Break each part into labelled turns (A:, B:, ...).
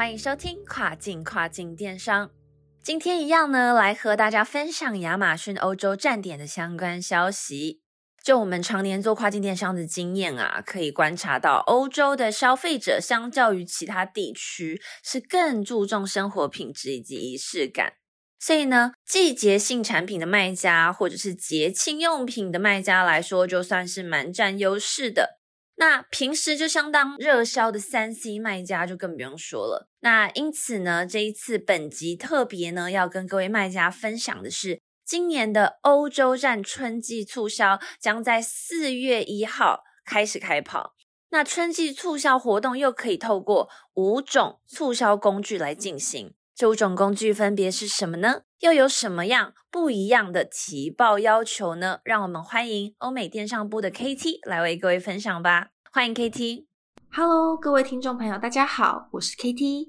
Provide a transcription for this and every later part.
A: 欢迎收听跨境跨境电商。今天一样呢，来和大家分享亚马逊欧洲站点的相关消息。就我们常年做跨境电商的经验啊，可以观察到，欧洲的消费者相较于其他地区是更注重生活品质以及仪式感。所以呢，季节性产品的卖家或者是节庆用品的卖家来说，就算是蛮占优势的。那平时就相当热销的三 C 卖家就更不用说了。那因此呢，这一次本集特别呢，要跟各位卖家分享的是，今年的欧洲站春季促销将在四月一号开始开跑。那春季促销活动又可以透过五种促销工具来进行。这五种工具分别是什么呢？又有什么样不一样的提报要求呢？让我们欢迎欧美电商部的 KT 来为各位分享吧。欢迎 KT。
B: Hello，各位听众朋友，大家好，我是 KT。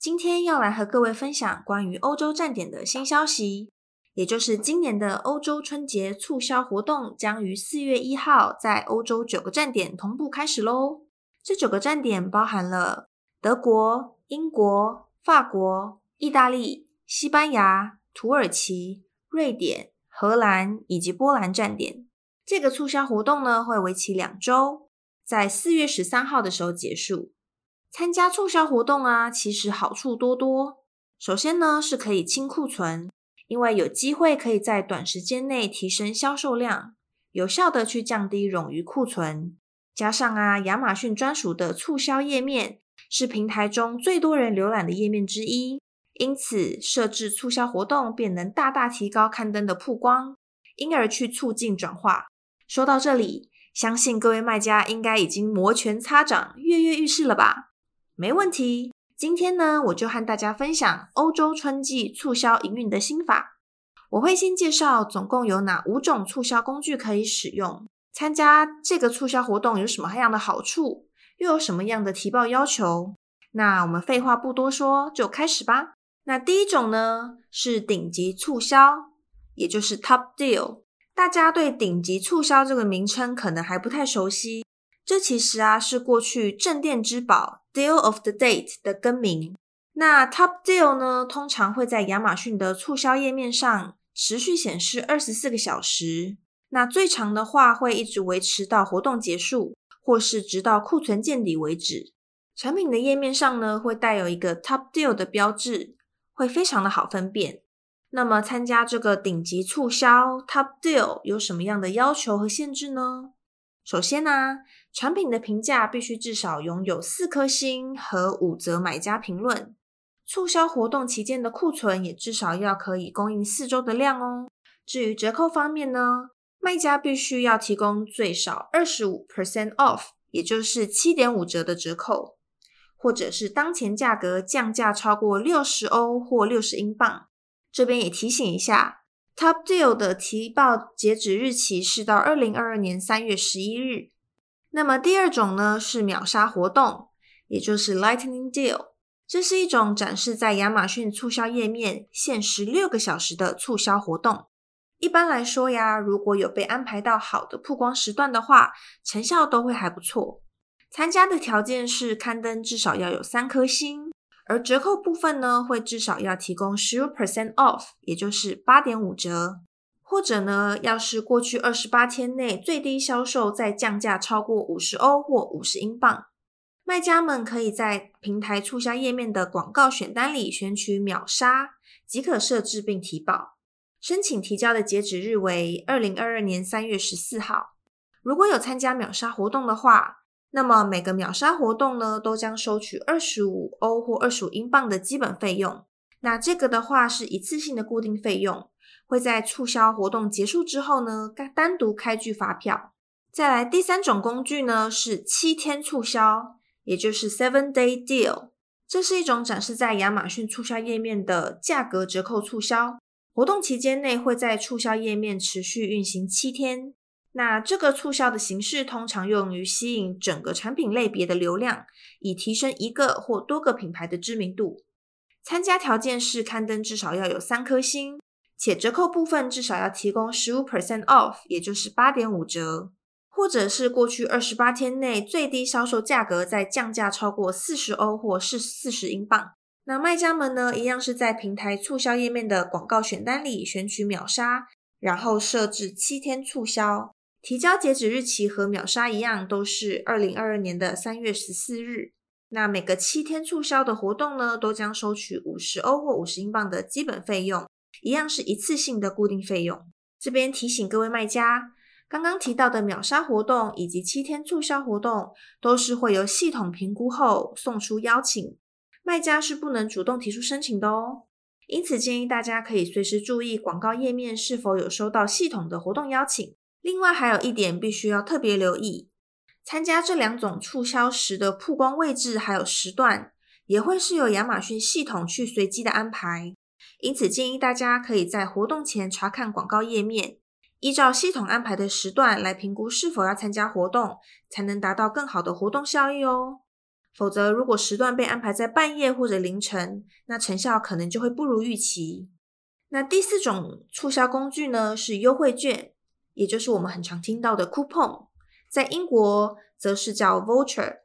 B: 今天要来和各位分享关于欧洲站点的新消息，也就是今年的欧洲春节促销活动将于四月一号在欧洲九个站点同步开始喽。这九个站点包含了德国、英国、法国、意大利、西班牙、土耳其、瑞典、荷兰以及波兰站点。这个促销活动呢，会为期两周。在四月十三号的时候结束。参加促销活动啊，其实好处多多。首先呢，是可以清库存，因为有机会可以在短时间内提升销售量，有效的去降低冗余库存。加上啊，亚马逊专属的促销页面是平台中最多人浏览的页面之一，因此设置促销活动便能大大提高刊登的曝光，因而去促进转化。说到这里。相信各位卖家应该已经摩拳擦掌、跃跃欲试了吧？没问题。今天呢，我就和大家分享欧洲春季促销营运的心法。我会先介绍总共有哪五种促销工具可以使用，参加这个促销活动有什么样的好处，又有什么样的提报要求。那我们废话不多说，就开始吧。那第一种呢，是顶级促销，也就是 Top Deal。大家对顶级促销这个名称可能还不太熟悉，这其实啊是过去镇店之宝 Deal of the Date 的更名。那 Top Deal 呢，通常会在亚马逊的促销页面上持续显示二十四个小时，那最长的话会一直维持到活动结束，或是直到库存见底为止。产品的页面上呢，会带有一个 Top Deal 的标志，会非常的好分辨。那么参加这个顶级促销 Top Deal 有什么样的要求和限制呢？首先呢、啊，产品的评价必须至少拥有四颗星和五则买家评论。促销活动期间的库存也至少要可以供应四周的量哦。至于折扣方面呢，卖家必须要提供最少二十五 percent off，也就是七点五折的折扣，或者是当前价格降价超过六十欧或六十英镑。这边也提醒一下，Top Deal 的提报截止日期是到二零二二年三月十一日。那么第二种呢是秒杀活动，也就是 Lightning Deal，这是一种展示在亚马逊促销页面限时六个小时的促销活动。一般来说呀，如果有被安排到好的曝光时段的话，成效都会还不错。参加的条件是刊登至少要有三颗星。而折扣部分呢，会至少要提供十五 percent off，也就是八点五折，或者呢，要是过去二十八天内最低销售再降价超过五十欧或五十英镑，卖家们可以在平台促销页面的广告选单里选取秒杀，即可设置并提报。申请提交的截止日为二零二二年三月十四号。如果有参加秒杀活动的话，那么每个秒杀活动呢，都将收取二十五欧或二十五英镑的基本费用。那这个的话是一次性的固定费用，会在促销活动结束之后呢，单独开具发票。再来第三种工具呢是七天促销，也就是 Seven Day Deal。这是一种展示在亚马逊促销页面的价格折扣促销活动，期间内会在促销页面持续运行七天。那这个促销的形式通常用于吸引整个产品类别的流量，以提升一个或多个品牌的知名度。参加条件是刊登至少要有三颗星，且折扣部分至少要提供十五 percent off，也就是八点五折。或者是过去二十八天内最低销售价格在降价超过四十欧或是四十英镑，那卖家们呢，一样是在平台促销页面的广告选单里选取秒杀，然后设置七天促销，提交截止日期和秒杀一样，都是二零二二年的三月十四日。那每个七天促销的活动呢，都将收取五十欧或五十英镑的基本费用，一样是一次性的固定费用。这边提醒各位卖家。刚刚提到的秒杀活动以及七天促销活动，都是会由系统评估后送出邀请，卖家是不能主动提出申请的哦。因此建议大家可以随时注意广告页面是否有收到系统的活动邀请。另外还有一点必须要特别留意，参加这两种促销时的曝光位置还有时段，也会是由亚马逊系统去随机的安排。因此建议大家可以在活动前查看广告页面。依照系统安排的时段来评估是否要参加活动，才能达到更好的活动效益哦。否则，如果时段被安排在半夜或者凌晨，那成效可能就会不如预期。那第四种促销工具呢，是优惠券，也就是我们很常听到的 coupon，在英国则是叫 voucher。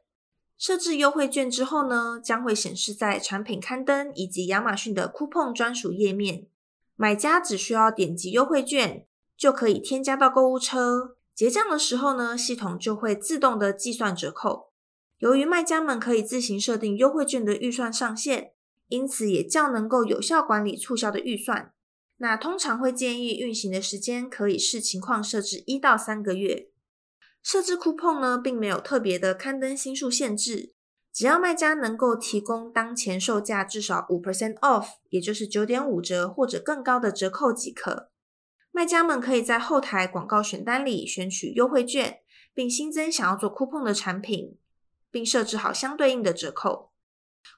B: 设置优惠券之后呢，将会显示在产品刊登以及亚马逊的 coupon 专属页面，买家只需要点击优惠券。就可以添加到购物车，结账的时候呢，系统就会自动的计算折扣。由于卖家们可以自行设定优惠券的预算上限，因此也较能够有效管理促销的预算。那通常会建议运行的时间可以视情况设置一到三个月。设置 coupon 呢，并没有特别的刊登新数限制，只要卖家能够提供当前售价至少五 percent off，也就是九点五折或者更高的折扣即可。卖家们可以在后台广告选单里选取优惠券，并新增想要做 coupon 的产品，并设置好相对应的折扣。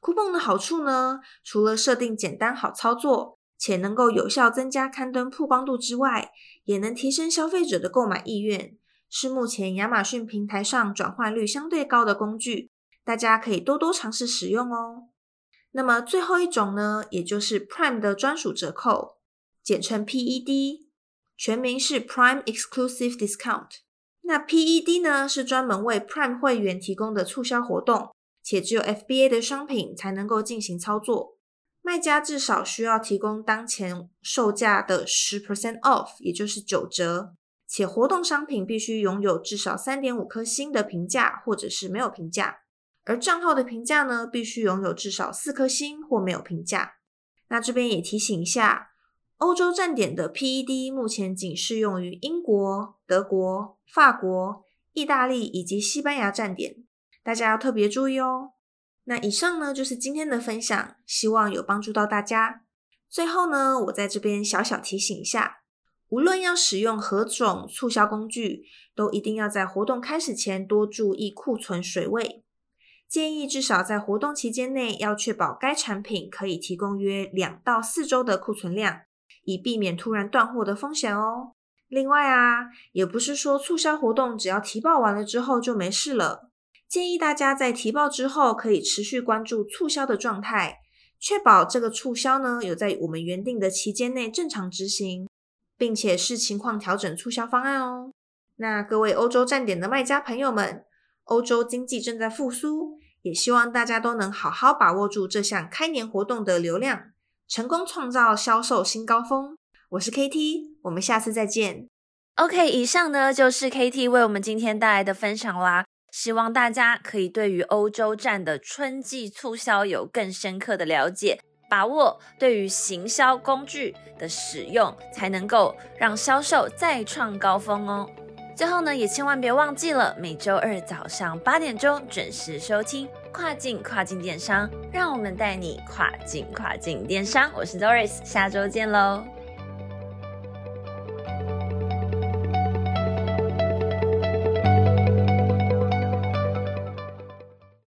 B: coupon 的好处呢，除了设定简单好操作，且能够有效增加刊登曝光度之外，也能提升消费者的购买意愿，是目前亚马逊平台上转换率相对高的工具，大家可以多多尝试使用哦。那么最后一种呢，也就是 Prime 的专属折扣，简称 PED。全名是 Prime Exclusive Discount。那 PED 呢，是专门为 Prime 会员提供的促销活动，且只有 FBA 的商品才能够进行操作。卖家至少需要提供当前售价的十 percent off，也就是九折。且活动商品必须拥有至少三点五颗星的评价，或者是没有评价。而账号的评价呢，必须拥有至少四颗星或没有评价。那这边也提醒一下。欧洲站点的 PED 目前仅适用于英国、德国、法国、意大利以及西班牙站点，大家要特别注意哦。那以上呢就是今天的分享，希望有帮助到大家。最后呢，我在这边小小提醒一下，无论要使用何种促销工具，都一定要在活动开始前多注意库存水位，建议至少在活动期间内要确保该产品可以提供约两到四周的库存量。以避免突然断货的风险哦。另外啊，也不是说促销活动只要提报完了之后就没事了。建议大家在提报之后，可以持续关注促销的状态，确保这个促销呢有在我们原定的期间内正常执行，并且视情况调整促销方案哦。那各位欧洲站点的卖家朋友们，欧洲经济正在复苏，也希望大家都能好好把握住这项开年活动的流量。成功创造销售新高峰。我是 KT，我们下次再见。
A: OK，以上呢就是 KT 为我们今天带来的分享啦。希望大家可以对于欧洲站的春季促销有更深刻的了解，把握对于行销工具的使用，才能够让销售再创高峰哦。最后呢，也千万别忘记了每周二早上八点钟准时收听跨境跨境电商，让我们带你跨境跨境电商。我是 Doris，下周见喽。